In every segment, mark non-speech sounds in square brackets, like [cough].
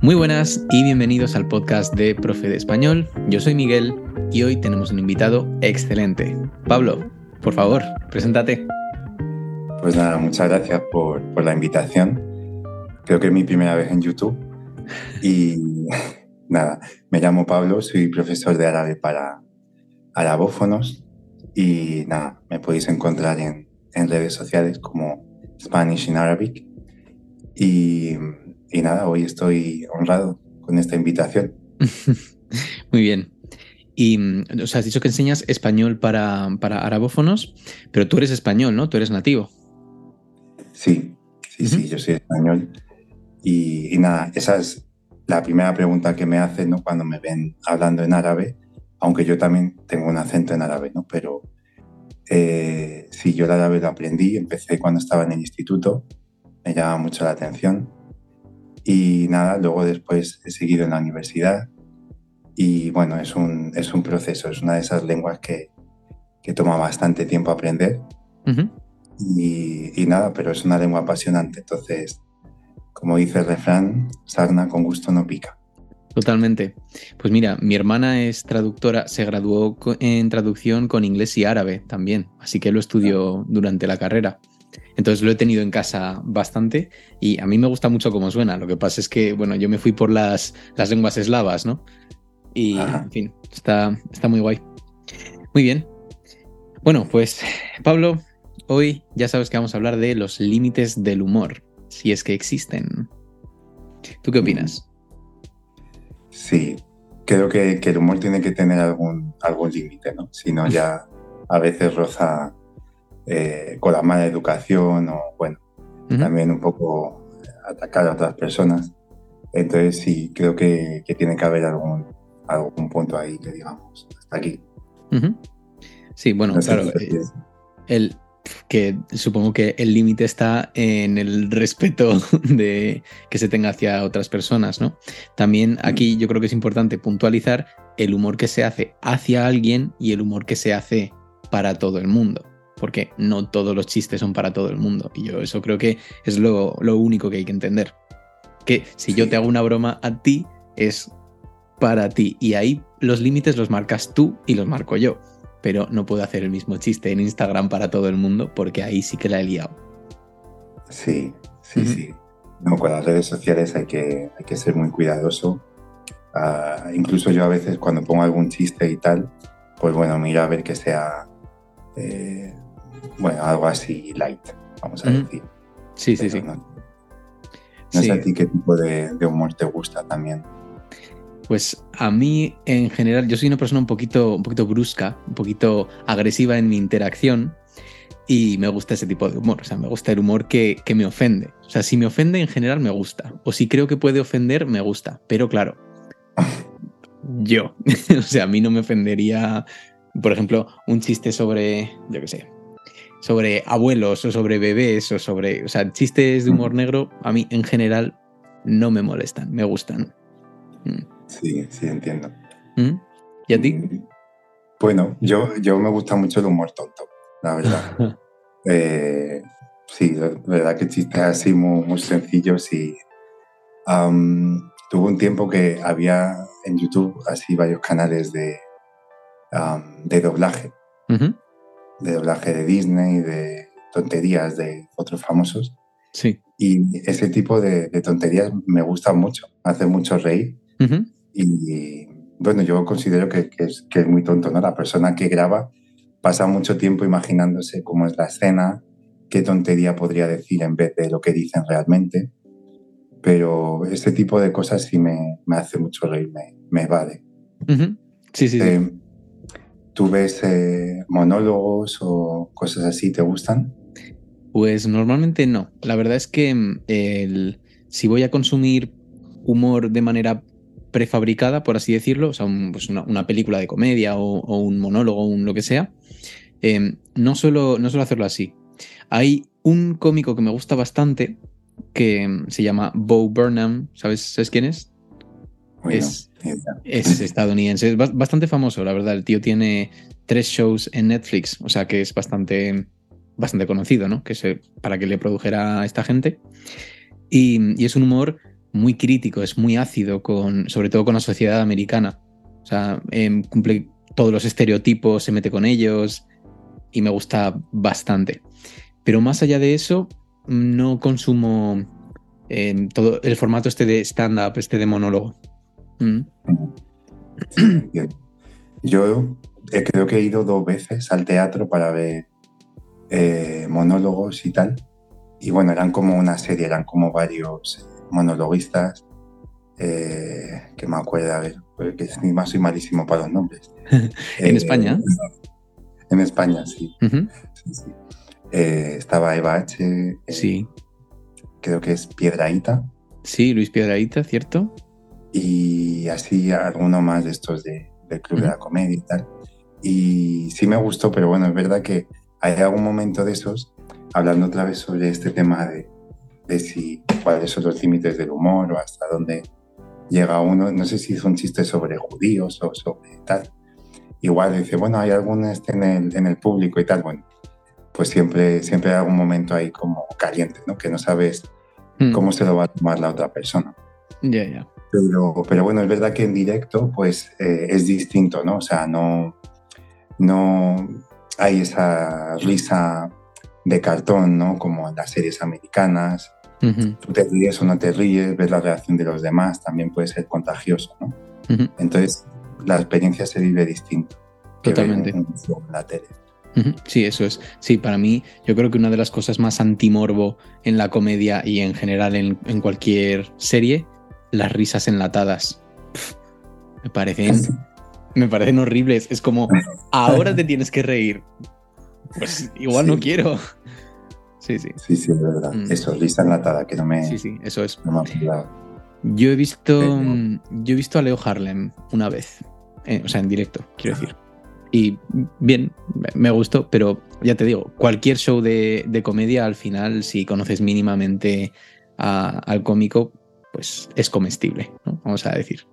Muy buenas y bienvenidos al podcast de Profe de Español. Yo soy Miguel y hoy tenemos un invitado excelente. Pablo, por favor, preséntate. Pues nada, muchas gracias por, la invitación. Creo que es mi primera vez en YouTube. Y [laughs] nada, me llamo Pablo, soy profesor de árabe para arabófonos. Y nada, me podéis encontrar en, en redes sociales como Spanish in Arabic. Y y nada, hoy estoy honrado con esta invitación. [laughs] Muy bien. Y, o sea, has dicho que enseñas español para, para arabófonos, pero tú eres español, ¿no? Tú eres nativo. Sí, sí, sí, yo soy español. Y, nada, esa es la primera pregunta que me hacen ¿no? cuando me ven hablando en árabe, aunque yo también tengo un acento en árabe, ¿no? Pero eh, sí, yo el árabe lo aprendí, empecé cuando estaba en el instituto, me llama mucho la atención y nada, luego después he seguido en la universidad y bueno, es un, es un proceso, es una de esas lenguas que, que toma bastante tiempo aprender. y, y, nada, pero es una lengua apasionante, entonces, como dice el refrán, sarna con gusto no pica. Totalmente. Pues mira, mi hermana es traductora, se graduó en traducción con inglés y árabe también, así que lo estudió durante la carrera. Entonces lo he tenido en casa bastante y a mí me gusta mucho cómo suena. Lo que pasa es que, bueno, yo me fui por las, las lenguas eslavas, ¿no? Y, en fin, está, está muy guay. Muy bien. Bueno, pues Pablo, hoy ya sabes que vamos a hablar de los límites del humor, si es que existen. ¿Tú qué opinas? Sí, creo que, el humor tiene que tener algún, algún límite, ¿no? Si no, ya a veces roza eh, con la mala educación o, bueno, también un poco atacar a otras personas. Entonces sí, creo que, tiene que haber algún, algún punto ahí que digamos, hasta aquí. Sí, bueno, claro. Eh, el, que supongo que el límite está en el respeto [laughs] de que se tenga hacia otras personas, ¿no? También aquí yo creo que es importante puntualizar el humor que se hace hacia alguien y el humor que se hace para todo el mundo porque no todos los chistes son para todo el mundo. Y yo eso creo que es lo, único que hay que entender. Que si yo te hago una broma a ti, es para ti. Y ahí los límites los marcas tú y los marco yo. Pero no puedo hacer el mismo chiste en Instagram para todo el mundo porque ahí sí que la he liado. Sí, sí, sí. No, con las redes sociales hay que, hay que ser muy cuidadoso. Ah, incluso yo a veces cuando pongo algún chiste y tal, pues bueno, mira a ver que sea eh, bueno, algo así light, vamos a decir. Sí, sí, sí. No, sé a ti qué tipo de, humor te gusta también. Pues a mí, en general, yo soy una persona un poquito, un poquito brusca, un poquito agresiva en mi interacción y me gusta ese tipo de humor. O sea, me gusta el humor que, que me ofende. O sea, si me ofende, en general me gusta. O si creo que puede ofender, me gusta. Pero claro, [laughs] yo. [laughs] o sea, a mí no me ofendería, por ejemplo, un chiste sobre, yo qué sé, sobre abuelos o sobre bebés o sobre, o sea, chistes de humor negro a mí en general no me molestan, me gustan. Mm. Sí, sí, entiendo. ¿Mm? ¿Y a ti? Mm, bueno, yo, yo me gusta mucho el humor tonto, la verdad. [laughs] eh, sí, la verdad que chistes así muy, muy sencillos y tuve un tiempo que había en YouTube así varios canales de, de doblaje de doblaje de Disney, de tonterías de otros famosos. Sí. Y ese tipo de, tonterías me gustan mucho, hace mucho reír. Y bueno, yo considero que, es, que, es, muy tonto, ¿no? La persona que graba pasa mucho tiempo imaginándose cómo es la escena, qué tontería podría decir en vez de lo que dicen realmente. Pero este tipo de cosas sí me, me hace mucho reír, me, me evade. Sí, sí. sí. Eh, ¿Tú ves eh, monólogos o cosas así? ¿Te gustan? Pues normalmente no. La verdad es que mm, el, si voy a consumir humor de manera prefabricada, por así decirlo, o sea, pues una, película de comedia o, un monólogo o un lo que sea, em, no, suelo, no suelo hacerlo así. Hay un cómico que me gusta bastante que mm, se llama Bo Burnham, ¿sabes, ¿sabes quién es? es, es estadounidense, es bastante famoso, la verdad. El tío tiene tres shows en Netflix, o sea que es bastante, bastante conocido, ¿no? Que se, para que le produjera a esta gente. Y, es un humor muy crítico, es muy ácido, con, sobre todo con la sociedad americana. O sea, em, cumple todos los estereotipos, se mete con ellos y me gusta bastante. Pero más allá de eso, no consumo em, todo el formato este de stand-up, este de monólogo. Mm. [clears throat] Yo creo que he ido dos veces al teatro para ver eh, monólogos y tal. Y bueno, eran como una serie, eran como varios monologuistas eh, que me acuerdo, a ver, porque más soy malísimo para los nombres. [laughs] ¿En España? En España, sí. Eh, estaba Eva H. sí. Creo que es Piedraíta. Sí, Luis Piedraíta, ¿cierto? Y así alguno más de estos de, del Club de la Comedia y tal. Y sí me gustó, pero bueno, es verdad que hay algún momento de esos, hablando otra vez sobre este tema de, de si cuáles son los límites del humor o hasta dónde llega uno, no sé si son chistes sobre judíos o sobre tal. Igual dice, bueno, hay algún este en el, en el público y tal, bueno, pues siempre, siempre hay algún momento ahí como caliente, ¿no? Que no sabes hmm. cómo se lo va a tomar la otra persona. Ya, ya. Pero, pero bueno, es verdad que en directo pues eh, es distinto, ¿no? O sea, no, no hay esa risa de cartón, ¿no? Como en las series americanas. Tú te ríes o no te ríes, ves la reacción de los demás, también puede ser contagioso, ¿no? Entonces, la experiencia se vive distinto. Totalmente. En la tele. Sí, eso es. Sí, para mí, yo creo que una de las cosas más antimorbo en la comedia y en general en, cualquier serie, las risas enlatadas. me parecen. Me parecen horribles. Es como, ahora te tienes que reír. Pues igual no quiero. Sí, sí. Sí, sí, es verdad. Mm. Eso, risa enlatada, que no me. Sí, sí, eso es. yo he visto. Yo he visto a Leo Harlem una vez. Eh, o sea, en directo, quiero decir. Y bien, me gustó, pero ya te digo, cualquier show de, comedia, al final, si conoces mínimamente al cómico, pues es comestible, ¿no? Vamos a decir.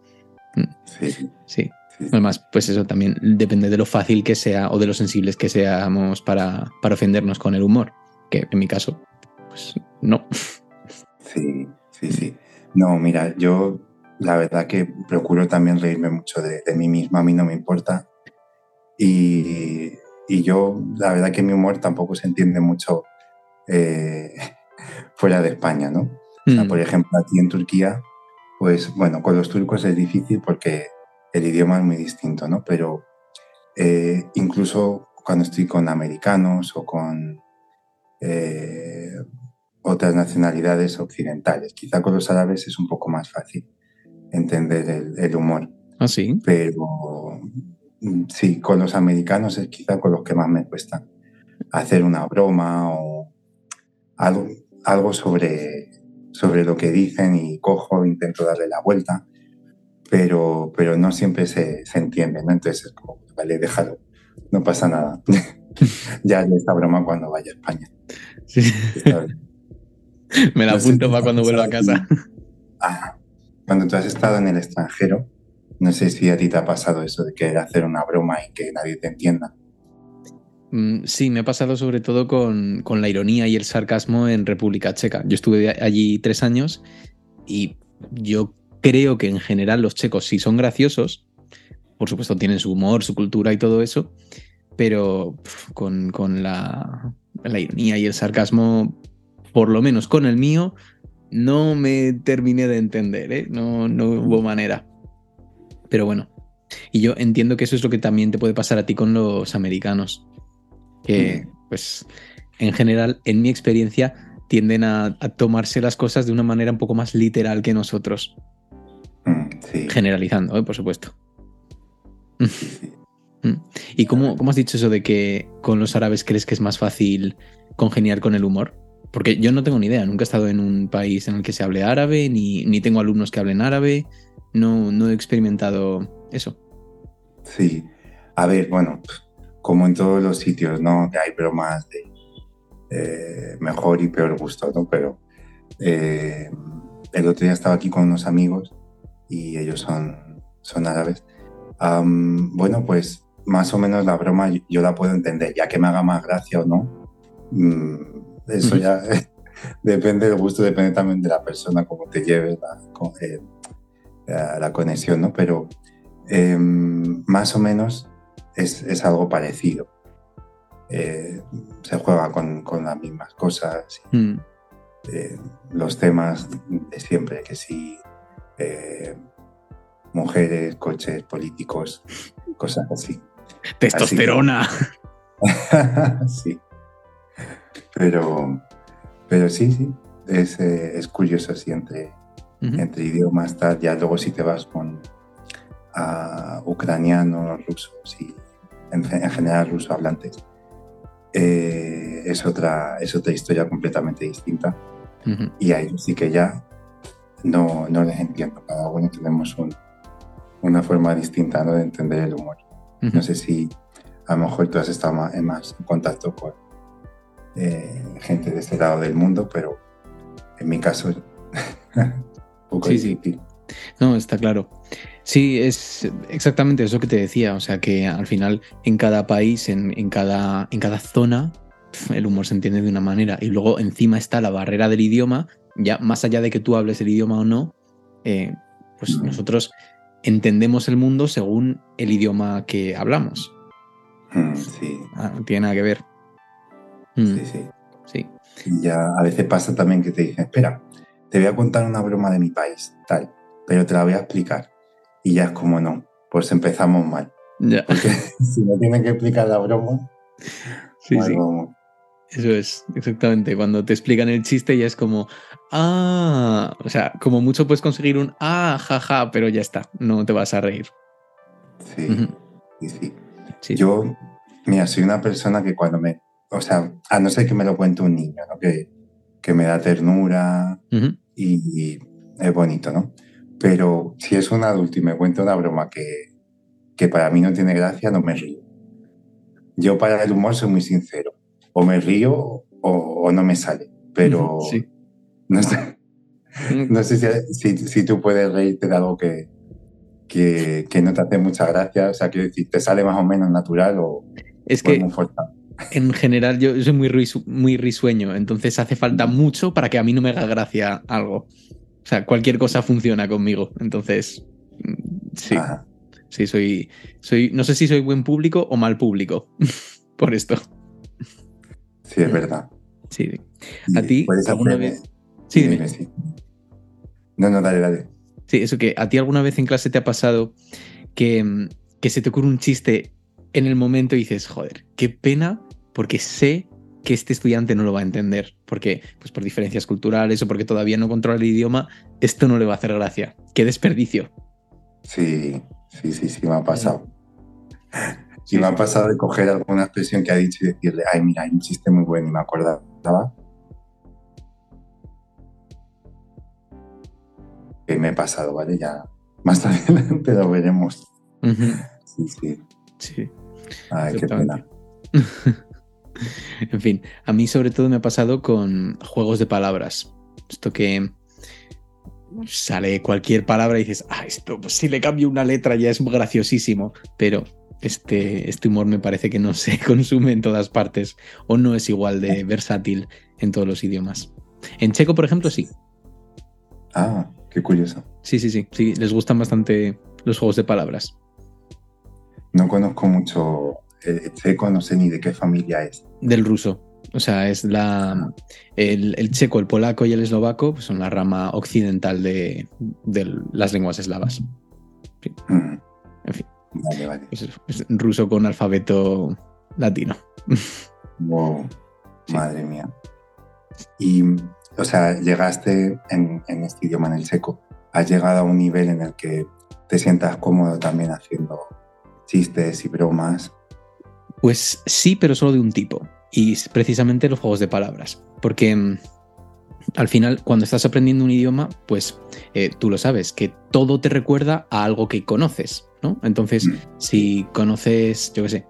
Mm. Sí. Sí. Además, pues eso también depende de lo fácil que sea o de lo sensibles que seamos para, para ofendernos con el humor, que en mi caso, pues no. Sí, sí, sí. No, mira, yo la verdad que procuro también reírme mucho de, de mí misma, a mí no me importa y, y, yo, la verdad que mi humor tampoco se entiende mucho eh, [laughs] fuera de España, ¿no? Mm. por ejemplo, aquí en Turquía, pues bueno, con los turcos es difícil porque el idioma es muy distinto, ¿no? Pero eh, incluso cuando estoy con americanos o con eh, otras nacionalidades occidentales, quizá con los árabes es un poco más fácil entender el, el humor. ¿Ah, sí? Pero sí, con los americanos es quizá con los que más me cuesta hacer una broma o algo, algo sobre, sobre lo que dicen y cojo, intento darle la vuelta, pero, pero no siempre se, se entiende, ¿no? Entonces es como, vale, déjalo, no pasa nada. [laughs] ya esta broma cuando vaya a España. [laughs] me la apunto para cuando vuelva a casa. Ah, cuando tú has estado en el extranjero, no sé si a ti te ha pasado eso de querer hacer una broma y que nadie te entienda. Mm, sí, me ha pasado sobre todo con, la ironía y el sarcasmo en República Checa. Yo estuve allí tres años y yo creo que en general los checos sí son graciosos. Por supuesto, tienen su humor, su cultura y todo eso, pero con, la, ironía y el sarcasmo, por lo menos con el mío, no me terminé de entender, ¿eh? no, no hubo manera. Pero bueno, y yo entiendo que eso es lo que también te puede pasar a ti con los americanos. Que, pues, en general, en mi experiencia, tienden a, tomarse las cosas de una manera un poco más literal que nosotros. Mm, Generalizando, ¿eh? por supuesto. Mm. ¿Y cómo, cómo, has dicho eso de que con los árabes crees que es más fácil congeniar con el humor? Porque yo no tengo ni idea, nunca he estado en un país en el que se hable árabe, ni, ni tengo alumnos que hablen árabe no, no he experimentado eso. Sí, a ver, bueno, como en todos los sitios, ¿no? Que hay bromas de eh, mejor y peor gusto, ¿no? Pero eh, el otro día estaba aquí con unos amigos y ellos son, son árabes. bueno, pues más o menos la broma yo la puedo entender, ya que me haga más gracia o no. Mm, eso ya [laughs] depende del gusto, depende también de la persona, cómo te lleve la, eh, la, conexión, ¿no? Pero em, más o menos es, algo parecido. Eh, se juega con, las mismas cosas. Mm. Eh, los temas de siempre, que sí, mujeres, coches, políticos, cosas así. Testosterona. [laughs] sí. Pero, pero sí, sí, es, eh, es curioso así entre, entre idiomas, tal. ya luego si te vas con ucranianos, rusos y en, general ruso hablantes, eh, es, otra, es otra historia completamente distinta. Y ahí sí que ya no, no les entiendo. Cada uno tenemos una forma distinta ¿no? de entender el humor. No sé si a lo mejor tú has estado más, más en contacto con eh, gente de este lado del mundo, pero en mi caso, [laughs] poco sí, sí. No, está claro. Sí, es exactamente eso que te decía. O sea, que al final en cada país, en, cada, en cada zona, el humor se entiende de una manera. Y luego encima está la barrera del idioma. Ya más allá de que tú hables el idioma o no, eh, pues nosotros entendemos el mundo según el idioma que hablamos. Mm, sí. Ah, no tiene nada que ver. Mm. Sí, sí. Sí. ya a veces pasa también que te dicen, espera, te voy a contar una broma de mi país, tal, pero te la voy a explicar. Y ya es como no, pues empezamos mal. Ya. Porque [laughs] si no tienen que explicar la broma, sí, sí. Eso es, exactamente. Cuando te explican el chiste ya es como, ah, o sea, como mucho puedes conseguir un ah, jaja, pero ya está, no te vas a reír. Sí, sí, sí. Yo, mira, soy una persona que cuando me o sea, a no ser que me lo cuente un niño, ¿no? Que, que me da ternura y, es bonito, ¿no? Pero si es un adulto y me cuenta una broma que, que para mí no tiene gracia, no me río. Yo para el humor soy muy sincero. O me río o, no me sale. Pero no sé, [laughs] no sé si, si, tú puedes reírte de algo que, que, que, no te hace mucha gracia. O sea, quiero decir, te sale más o menos natural o, es que, muy en general yo soy muy, muy risueño, entonces hace falta mucho para que a mí no me haga gracia algo. O sea, cualquier cosa funciona conmigo. Entonces, mm, sí. Sí, soy, soy. No sé si soy buen público o mal público [laughs] por esto. Sí, es verdad. Sí. ¿A ti alguna vez? Sí, dime. Sí. No, no, dale, dale. Sí, eso que a ti alguna vez en clase te ha pasado que, que se te ocurre un chiste en el momento y dices, joder, qué pena porque sé que este estudiante no lo va a entender, porque pues por diferencias culturales o porque todavía no controla el idioma, esto no le va a hacer gracia. Qué desperdicio. Sí, sí, sí, sí, me ha pasado. Sí, me ha pasado de coger alguna expresión que ha dicho y decirle, ay, mira, hay un chiste muy bueno y me acordaba. Que me he pasado, ¿vale? Ya más adelante lo veremos. Sí, sí. Sí. Ay, qué pena. [laughs] [laughs] en fin, a mí sobre todo me ha pasado con juegos de palabras. Esto que sale cualquier palabra y dices, ah, esto, pues si le cambio una letra ya es graciosísimo, pero este, este humor me parece que no se [laughs] consume en todas partes o no es igual de [laughs] versátil en todos los idiomas. En checo, por ejemplo, sí. Ah, qué curioso. Sí, sí, sí, sí, les gustan bastante los juegos de palabras. No conozco mucho el checo, no sé ni de qué familia es. Del ruso. O sea, es la. El, checo, el polaco y el eslovaco pues son la rama occidental de, las lenguas eslavas. Mm. En fin. Vale, vale. Es, ruso con alfabeto latino. Wow. Madre mía. Y, o sea, llegaste en, en este idioma, en el checo, has llegado a un nivel en el que te sientas cómodo también haciendo chistes y bromas pues sí, pero solo de un tipo. Y precisamente los juegos de palabras. Porque mm, al final, cuando estás aprendiendo un idioma, pues eh, tú lo sabes, que todo te recuerda a algo que conoces, ¿no? Entonces, mm. si conoces, yo qué sé,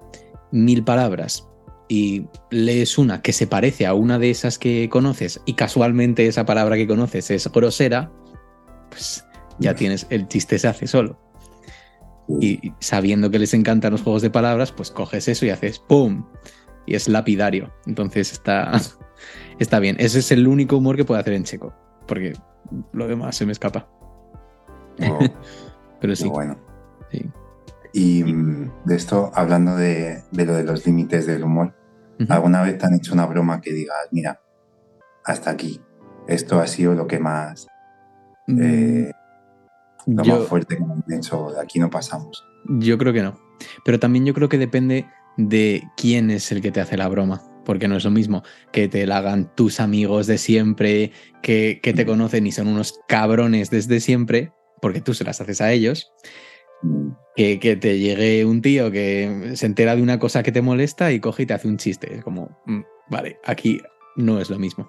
mil palabras y lees una que se parece a una de esas que conoces y casualmente esa palabra que conoces es grosera, pues ya mm. tienes, el chiste se hace solo. Y sabiendo que les encantan los juegos de palabras, pues coges eso y haces ¡pum! Y es lapidario. Entonces está, [laughs] está bien. Ese es el único humor que puedo hacer en checo, porque lo demás se me escapa. Oh, [laughs] Pero sí. Bueno. sí. Y mm, de esto, hablando de, de, lo de los límites del humor, ¿alguna vez te han hecho una broma que digas, mira, hasta aquí, esto ha sido lo que más... Mm, eh, lo más fuerte que han hecho, de aquí no pasamos. Yo creo que no. Pero también yo creo que depende de quién es el que te hace la broma. Porque no es lo mismo que te la hagan tus amigos de siempre, que, que te conocen y son unos cabrones desde siempre, porque tú se las haces a ellos, que, que, te llegue un tío que se entera de una cosa que te molesta y coge y te hace un chiste. Es como, mm, vale, aquí no es lo mismo.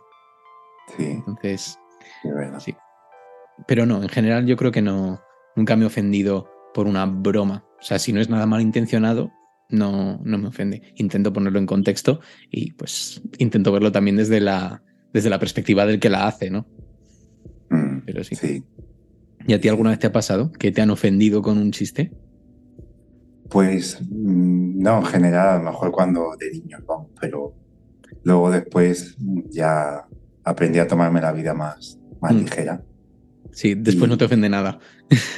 Sí. Entonces, sí. Pero no, en general yo creo que no, nunca me he ofendido por una broma. O sea, si no es nada malintencionado, no, no me ofende. Intento ponerlo en contexto y pues intento verlo también desde la, desde la perspectiva del que la hace, ¿no? Mm, Pero sí. sí. ¿Y a ti alguna vez te ha pasado que te han ofendido con un chiste? Pues mm, no, en general, a lo mejor cuando de niño, vamos, pero luego después ya aprendí a tomarme la vida más, más Mm. ligera. Sí, después Y- no te ofende nada.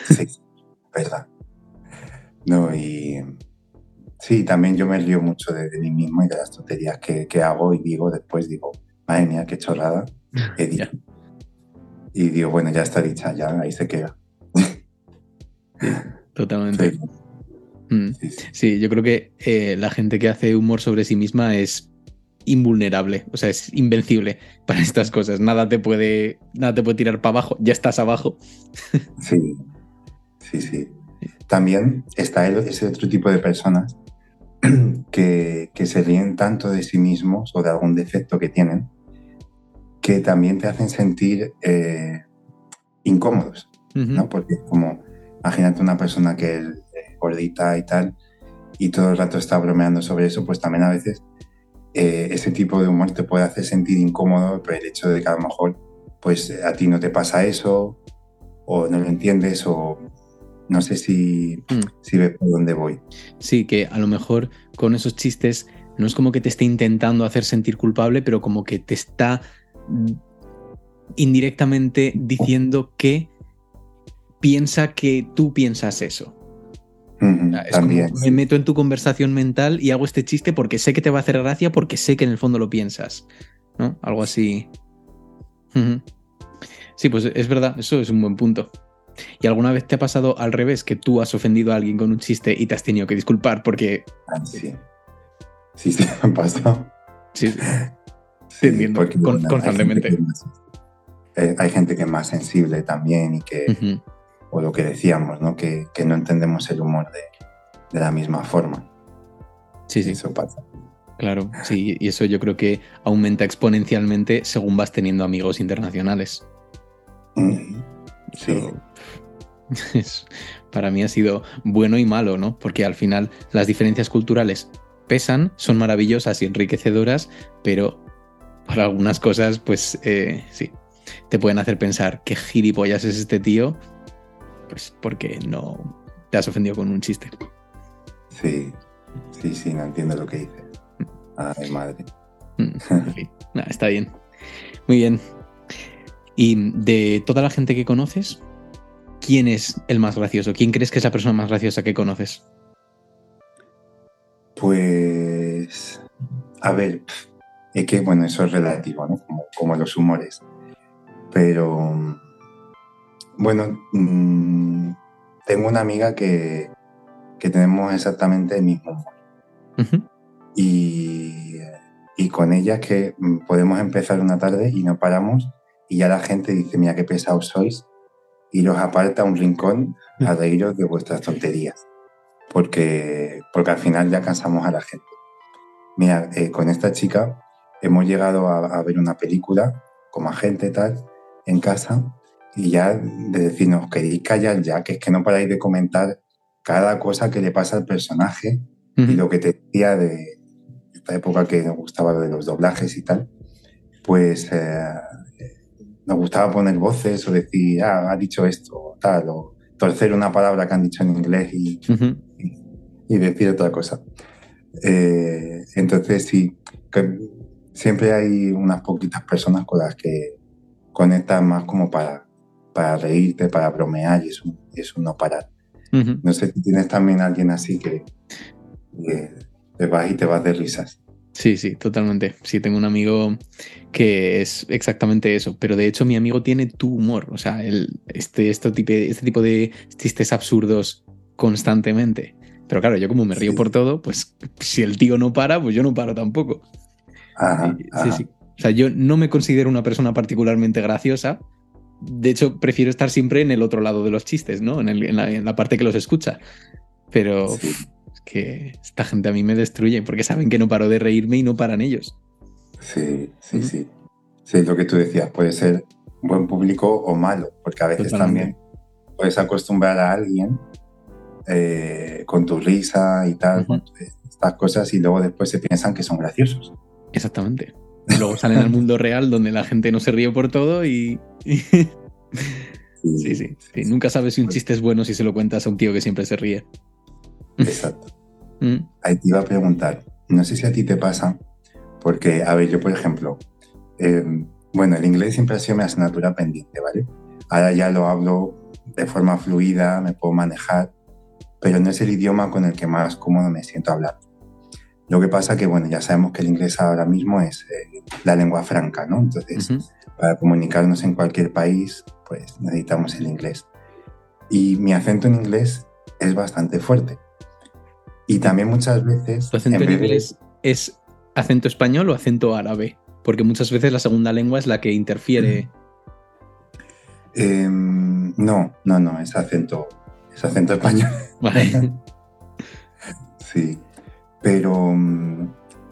Sí, verdad. No, y sí, también yo me río mucho de, de mí mismo y de las tonterías que, que hago y digo después, digo, madre mía, qué chorrada he dicho. [laughs] Y digo, bueno, ya está dicha, ya ahí se queda. Totalmente. Sí, Mm. sí, sí. Sí, yo creo que eh, la gente que hace humor sobre sí misma es invulnerable, o sea, es invencible para estas cosas. Nada te puede, nada te puede tirar para abajo, ya estás abajo. Sí, sí, sí. También está el- ese otro tipo de personas [clears throat] que, que se ríen tanto de sí mismos o de algún defecto que tienen que también te hacen sentir eh, incómodos. ¿no? Porque como, imagínate una persona que es eh, gordita y tal y todo el rato está bromeando sobre eso, pues también a veces eh, ese tipo de humor te puede hacer sentir incómodo por el hecho de que a lo mejor pues a ti no te pasa eso o no lo entiendes o no sé si, Mm. si ves por dónde voy. Sí, que a lo mejor con esos chistes no es como que te esté intentando hacer sentir culpable, pero como que te está indirectamente diciendo que piensa que tú piensas eso. Sea, es También. como me meto en tu conversación mental y hago este chiste porque sé que te va a hacer gracia, porque sé que en el fondo lo piensas. ¿No? Algo así. Sí, pues es verdad, eso es un buen punto. ¿Y alguna vez te ha pasado al revés, que tú has ofendido a alguien con un chiste y te has tenido que disculpar porque... Ah, Sí, sí, sí, me ha pasado. Sí, Sí, entiendo, porque, con- hay gente constantemente. más- eh, hay gente que es más sensible también y que. O lo que decíamos, ¿no? Que, que no entendemos el humor de, de la misma forma. sí, sí, Eso pasa. claro. Sí, y eso yo creo que aumenta exponencialmente según vas teniendo amigos internacionales. Mm, Sí, [laughs] Eso, para mí ha sido bueno y malo, ¿no? Porque al final las diferencias culturales pesan, son maravillosas y enriquecedoras, pero para algunas cosas, pues eh, sí, te pueden hacer pensar qué gilipollas es este tío, pues porque no te has ofendido con un chiste. sí, sí, sí, no entiendo lo que dices. Ay, madre. Mm, está bien. Muy bien. Y de toda la gente que conoces, ¿quién es el más gracioso? ¿Quién crees que es la persona más graciosa que conoces? Pues, a ver, es que, bueno, eso es relativo, ¿no? Como, como los humores. Pero, bueno, mm, tengo una amiga que, que tenemos exactamente el mismo humor. Y, y con ella que mm, podemos empezar una tarde y no paramos y ya la gente dice, mira qué pesados sois y los aparta a un rincón a reíros de vuestras tonterías. Porque, porque al final ya cansamos a la gente. Mira, eh, con esta chica hemos llegado a, a ver una película como agente tal en casa y ya de decirnos, queréis callar ya, que es que no paráis de comentar cada cosa que le pasa al personaje y Ujú. lo que te decía de esta época que nos gustaba de los doblajes y tal, pues eh, nos gustaba poner voces o decir, ah, ha dicho esto, o tal, o torcer una palabra que han dicho en inglés y, Ujú. y decir otra cosa. Eh, entonces, sí, que siempre hay unas poquitas personas con las que conectas más como para, para reírte, para bromear y eso, eso no parar. No sé si tienes también alguien así que, te vas y te vas de risas. Sí, sí, totalmente. Sí, tengo un amigo que es exactamente eso, pero de hecho mi amigo tiene tu humor, o sea, el, este, este, tipo, este tipo de chistes absurdos constantemente. Pero claro, yo como me río por todo, pues si el tío no para, pues yo no paro tampoco. Sí, sí. O sea, yo no me considero una persona particularmente graciosa. De hecho, prefiero estar siempre en el otro lado de los chistes, ¿no? En, la, parte que los escucha. Pero es que esta gente a mí me destruye porque saben que no paro de reírme y no paran ellos. Sí, sí, sí. Sí, lo que tú decías, puede ser buen público o malo, porque a veces también puedes acostumbrar a alguien eh, con tu risa y tal, estas cosas, y luego después se piensan que son graciosos. Exactamente. Luego salen al mundo real donde la gente no se ríe por todo y... sí, sí, sí, Nunca sabes si un chiste es bueno si se lo cuentas a un tío que siempre se ríe. Exacto. [laughs] Mm. Ahí te iba a preguntar, no sé si a ti te pasa, porque, a ver, yo por ejemplo, em, bueno, el inglés siempre ha sido mi asignatura pendiente, ¿vale? Ahora ya lo hablo de forma fluida, me puedo manejar, pero no es el idioma con el que más cómodo me siento hablando. Lo que pasa que, bueno, ya sabemos que el inglés ahora mismo es eh, la lengua franca, ¿no? Entonces, para comunicarnos en cualquier país, pues necesitamos el inglés. Y mi acento en inglés es bastante fuerte. Y también muchas veces... ¿Tu acento en, inglés es acento español o acento árabe? Porque muchas veces la segunda lengua es la que interfiere. Em, no, no, no, es acento, es acento español. Vale. [laughs] sí. Pero,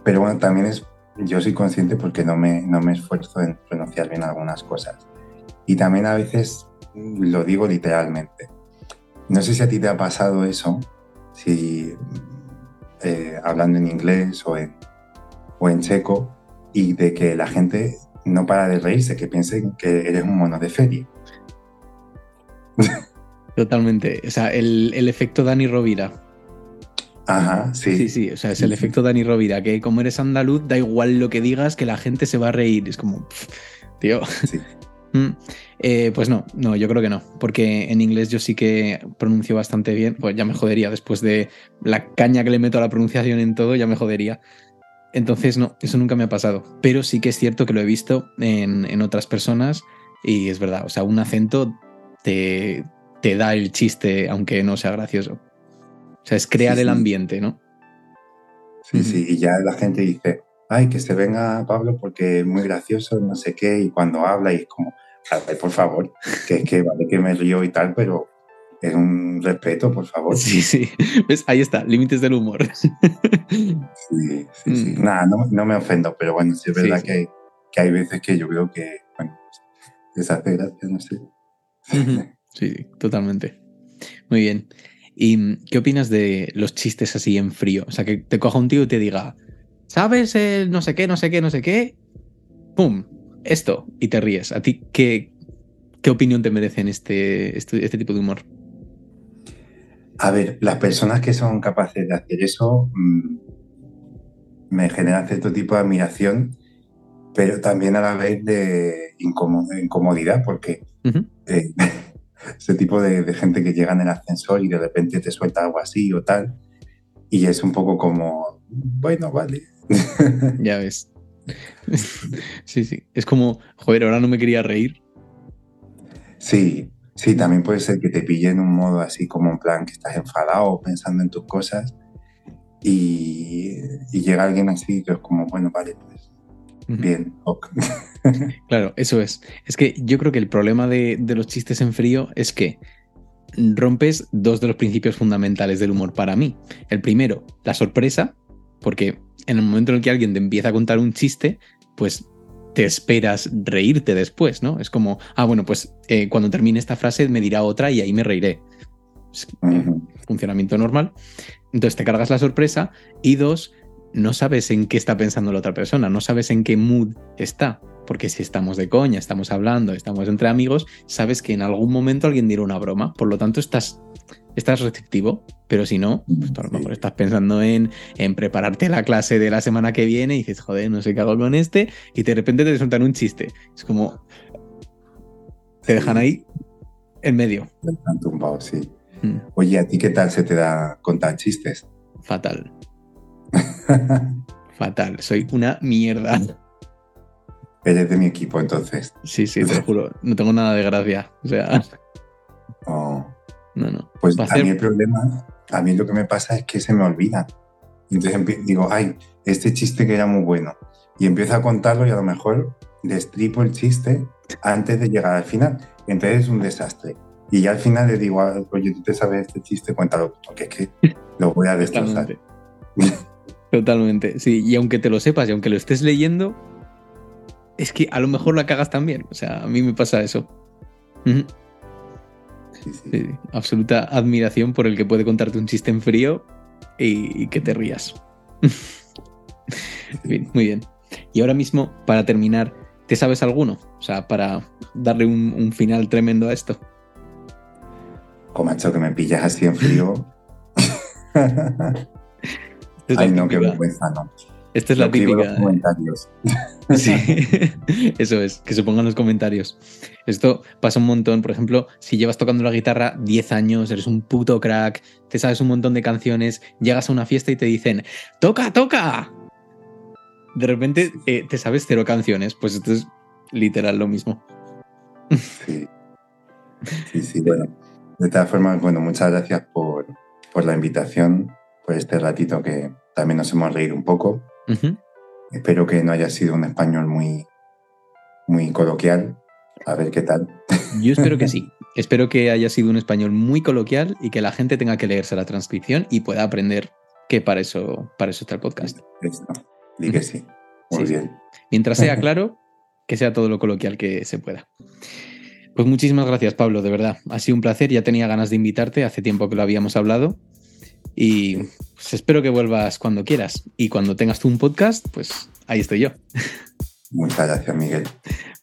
pero bueno, también es, yo soy consciente porque no me, no me esfuerzo en pronunciar bien algunas cosas. Y también a veces lo digo literalmente. No sé si a ti te ha pasado eso, si eh, hablando en inglés o en, o en checo, y de que la gente no para de reírse, que piensen que eres un mono de feria. Totalmente. O sea, el, el efecto Dani Rovira. Ajá, sí. Sí, sí, o sea, es el efecto Dani Rovira, que como eres andaluz, da igual lo que digas, que la gente se va a reír. Es como, tío. Sí. [laughs] Mm, eh, pues no, no, yo creo que no, porque en inglés yo sí que pronuncio bastante bien, pues ya me jodería después de la caña que le meto a la pronunciación en todo, ya me jodería. Entonces, no, eso nunca me ha pasado, pero sí que es cierto que lo he visto en, en otras personas y es verdad, o sea, un acento te, te da el chiste, aunque no sea gracioso. O sea, es crear el ambiente, ¿no? Sí, sí, y ya la gente dice, ay, que se venga Pablo porque es muy gracioso, no sé qué, y cuando habla y es como, ay, por favor, que es que vale que me río y tal, pero es un respeto, por favor. [laughs] Sí, sí, ¿Ves? ahí está, límites del humor. Sí, sí, sí. Mm. Nada, no, me ofendo, pero bueno, sí es verdad que, que, hay veces que yo creo que, bueno, les hace gracia, no sé. Sí, sí, totalmente. Muy bien. ¿Y qué opinas de los chistes así en frío? O sea, que te coja un tío y te diga, ¿sabes el no sé qué, no sé qué, no sé qué? ¡Pum! Esto, y te ríes. ¿A ti qué, qué opinión te merecen este, este, este tipo de humor? A ver, las personas que son capaces de hacer eso mm, me generan cierto tipo de admiración, pero también a la vez de incomodidad, porque [laughs] ese tipo de, gente que llega en el ascensor y de repente te suelta algo así o tal. Y es un poco como, bueno, vale. [laughs] Ya ves. Sí, sí. Es como, joder, ahora no me quería reír. Sí, sí, también puede ser que te pille en un modo así como en plan que estás enfadado pensando en tus cosas y, y llega alguien así que es como, bueno, vale, pues bien, ok. [laughs] [laughs] Claro, eso es. Es que yo creo que el problema de, los chistes en frío es que rompes dos de los principios fundamentales del humor para mí. El primero, la sorpresa, porque en el momento en el que alguien te empieza a contar un chiste, pues te esperas reírte después, ¿no? Es como, ah, bueno, pues eh, cuando termine esta frase me dirá otra y ahí me reiré. funcionamiento normal. Entonces te cargas la sorpresa y dos, no sabes en qué está pensando la otra persona, no sabes en qué mood está. Porque si estamos de coña, estamos hablando, estamos entre amigos, sabes que en algún momento alguien dirá una broma. Por lo tanto, estás estás receptivo, pero si no, pues a lo mejor estás pensando en, en, prepararte la clase de la semana que viene y dices, joder, no sé qué hago con este, y de repente te sueltan un chiste. Es como. Te dejan ahí en medio. Te tumbado, sí. Mm. Oye, ¿a ti qué tal se te da contar chistes? Fatal. [laughs] Fatal. Soy una mierda. Eres de mi equipo, entonces. Sí, sí, te lo juro. No tengo nada de gracia. O sea. [laughs] Oh. No, no. Pues a mí el problema, a mí lo que me pasa es que se me olvida. Entonces digo, ay, este chiste que era muy bueno. Y empiezo a contarlo y a lo mejor destripo el chiste antes de llegar al final. Entonces es un desastre. Y ya al final le digo, oye, tú te sabes este chiste, cuéntalo, porque es que lo voy a [laughs] destrozar. Totalmente. Totalmente, sí. Y aunque te lo sepas y aunque lo estés leyendo, es que a lo mejor la cagas también. O sea, a mí me pasa eso. absoluta admiración por el que puede contarte un chiste en frío y, que te rías. bien, muy bien. Y ahora mismo, para terminar, ¿te sabes alguno? O sea, para darle un, final tremendo a esto. Como hecho que me pillas así en frío. [laughs] [laughs] Ay, no, qué vergüenza, no. Esta es la típica. comentarios. Sí, [laughs] eso es, que se pongan los comentarios. Esto pasa un montón. Por ejemplo, si llevas tocando la guitarra 10 años, eres un puto crack, te sabes un montón de canciones, llegas a una fiesta y te dicen, ¡Toca, toca! De repente eh, te sabes cero canciones. Pues esto es literal lo mismo. Sí. Sí, sí, bueno. De todas formas, bueno, muchas gracias por, por la invitación, por este ratito que también nos hemos reído un poco. Espero que no haya sido un español muy, muy coloquial. A ver qué tal. Yo espero que sí. [laughs] espero que haya sido un español muy coloquial y que la gente tenga que leerse la transcripción y pueda aprender que para eso, para eso está el podcast. Di que sí. [laughs] Muy bien. Mientras sea [laughs] claro, que sea todo lo coloquial que se pueda. Pues muchísimas gracias, Pablo, de verdad. Ha sido un placer. Ya tenía ganas de invitarte, hace tiempo que lo habíamos hablado. Y pues, espero que vuelvas cuando quieras. Y cuando tengas tú un podcast, pues ahí estoy yo. Muchas gracias, Miguel.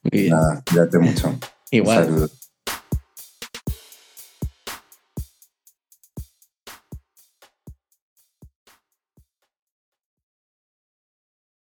Muy bien. Nada, cuídate mucho. Igual.